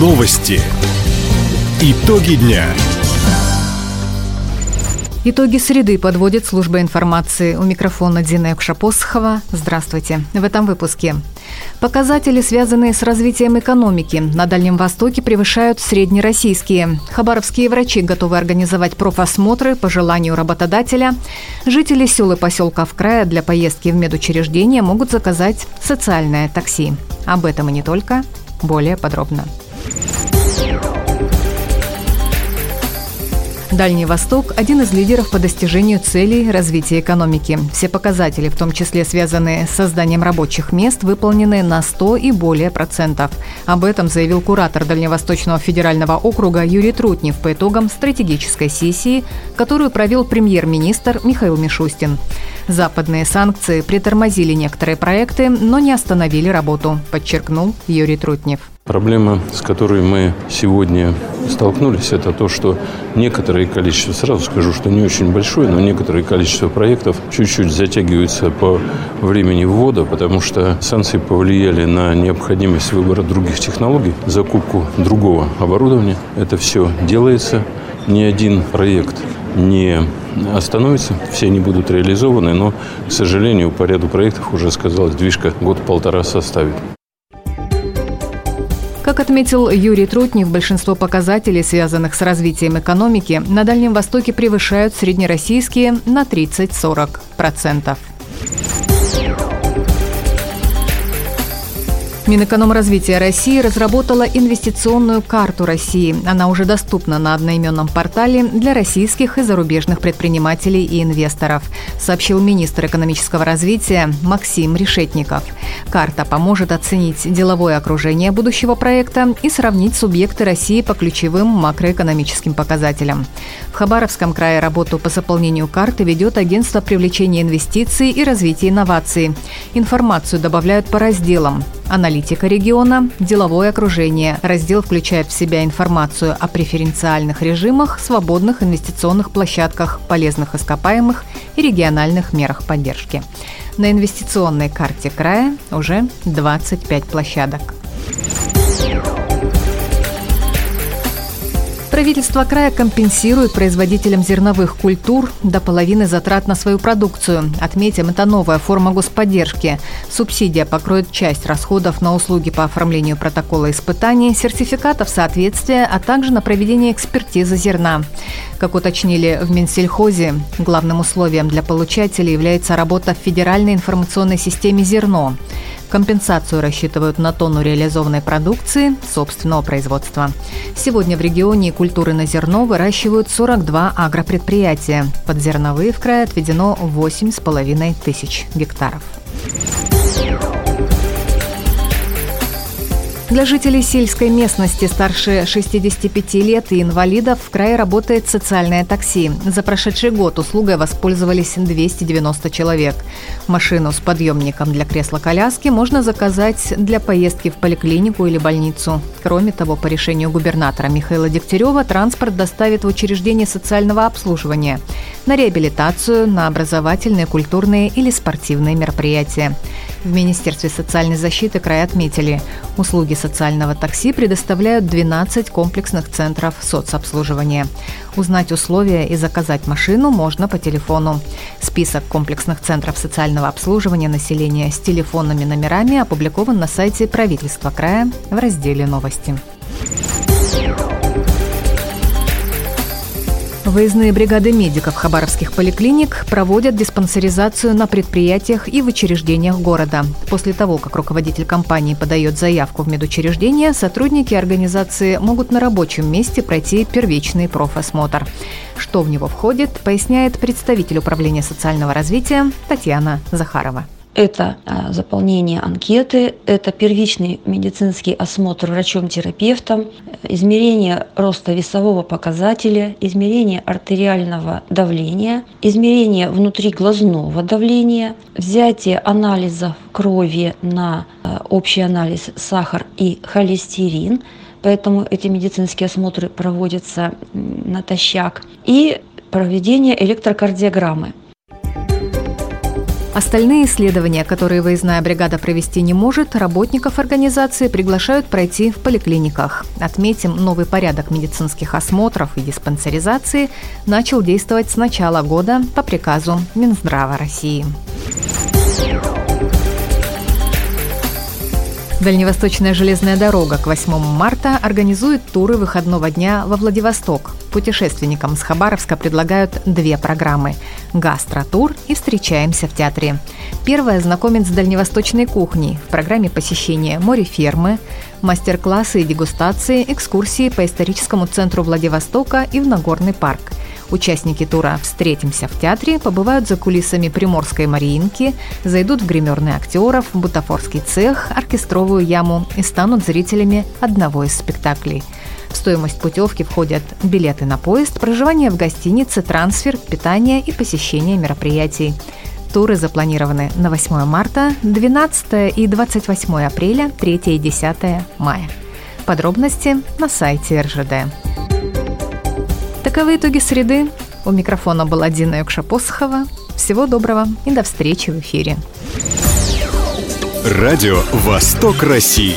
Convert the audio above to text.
Новости. Итоги дня. Итоги среды подводит служба информации. У микрофона Дина Экшапосхова. Здравствуйте. В этом выпуске. Показатели, связанные с развитием экономики, на Дальнем Востоке превышают среднероссийские. Хабаровские врачи готовы организовать профосмотры по желанию работодателя. Жители сел и поселков края для поездки в медучреждение могут заказать социальное такси. Об этом и не только. Более подробно. Дальний Восток – один из лидеров по достижению целей развития экономики. Все показатели, в том числе связанные с созданием рабочих мест, выполнены на 100 и более процентов. Об этом заявил куратор Дальневосточного федерального округа Юрий Трутнев по итогам стратегической сессии, которую провел премьер-министр Михаил Мишустин. Западные санкции притормозили некоторые проекты, но не остановили работу, подчеркнул Юрий Трутнев. Проблема, с которой мы сегодня столкнулись, это то, что некоторые количество, сразу скажу, что не очень большое, но некоторое количество проектов чуть-чуть затягиваются по времени ввода, потому что санкции повлияли на необходимость выбора других технологий, закупку другого оборудования. Это все делается. Ни один проект не остановится, все они будут реализованы, но, к сожалению, по ряду проектов уже сказалось, движка год-полтора составит. Как отметил Юрий Трутнев, большинство показателей, связанных с развитием экономики, на Дальнем Востоке превышают среднероссийские на 30-40%. Минэкономразвития России разработала инвестиционную карту России. Она уже доступна на одноименном портале для российских и зарубежных предпринимателей и инвесторов, сообщил министр экономического развития Максим Решетников. Карта поможет оценить деловое окружение будущего проекта и сравнить субъекты России по ключевым макроэкономическим показателям. В Хабаровском крае работу по заполнению карты ведет агентство привлечения инвестиций и развития инноваций. Информацию добавляют по разделам Аналитика региона, деловое окружение. Раздел включает в себя информацию о преференциальных режимах, свободных инвестиционных площадках, полезных ископаемых и региональных мерах поддержки. На инвестиционной карте края уже 25 площадок. Правительство края компенсирует производителям зерновых культур до половины затрат на свою продукцию. Отметим, это новая форма господдержки. Субсидия покроет часть расходов на услуги по оформлению протокола испытаний, сертификатов соответствия, а также на проведение экспертизы зерна. Как уточнили в Минсельхозе, главным условием для получателей является работа в Федеральной информационной системе «Зерно». Компенсацию рассчитывают на тонну реализованной продукции собственного производства. Сегодня в регионе культуры на зерно выращивают 42 агропредприятия. Под зерновые в крае отведено 8,5 тысяч гектаров. Для жителей сельской местности старше 65 лет и инвалидов в крае работает социальное такси. За прошедший год услугой воспользовались 290 человек. Машину с подъемником для кресла-коляски можно заказать для поездки в поликлинику или больницу. Кроме того, по решению губернатора Михаила Дегтярева транспорт доставит в учреждение социального обслуживания на реабилитацию, на образовательные, культурные или спортивные мероприятия. В Министерстве социальной защиты края отметили, услуги социального такси предоставляют 12 комплексных центров соцобслуживания. Узнать условия и заказать машину можно по телефону. Список комплексных центров социального обслуживания населения с телефонными номерами опубликован на сайте правительства края в разделе «Новости». Выездные бригады медиков хабаровских поликлиник проводят диспансеризацию на предприятиях и в учреждениях города. После того, как руководитель компании подает заявку в медучреждение, сотрудники организации могут на рабочем месте пройти первичный профосмотр. Что в него входит, поясняет представитель управления социального развития Татьяна Захарова. Это а, заполнение анкеты, это первичный медицинский осмотр врачом-терапевтом, измерение роста весового показателя, измерение артериального давления, измерение внутриглазного давления, взятие анализов крови на а, общий анализ сахар и холестерин, поэтому эти медицинские осмотры проводятся натощак, и проведение электрокардиограммы. Остальные исследования, которые выездная бригада провести не может, работников организации приглашают пройти в поликлиниках. Отметим, новый порядок медицинских осмотров и диспансеризации начал действовать с начала года по приказу Минздрава России. Дальневосточная железная дорога к 8 марта организует туры выходного дня во Владивосток. Путешественникам с Хабаровска предлагают две программы – гастротур и «Встречаемся в театре». Первая знакомит с дальневосточной кухней. В программе посещения море-фермы, мастер-классы и дегустации, экскурсии по историческому центру Владивостока и в Нагорный парк – Участники тура «Встретимся в театре» побывают за кулисами Приморской Мариинки, зайдут в гримерный актеров, бутафорский цех, оркестровую яму и станут зрителями одного из спектаклей. Стоимость путевки входят билеты на поезд, проживание в гостинице, трансфер, питание и посещение мероприятий. Туры запланированы на 8 марта, 12 и 28 апреля, 3 и 10 мая. Подробности на сайте РЖД. Таковы итоги среды. У микрофона была Дина Юкша-Посохова. Всего доброго и до встречи в эфире. Радио «Восток России».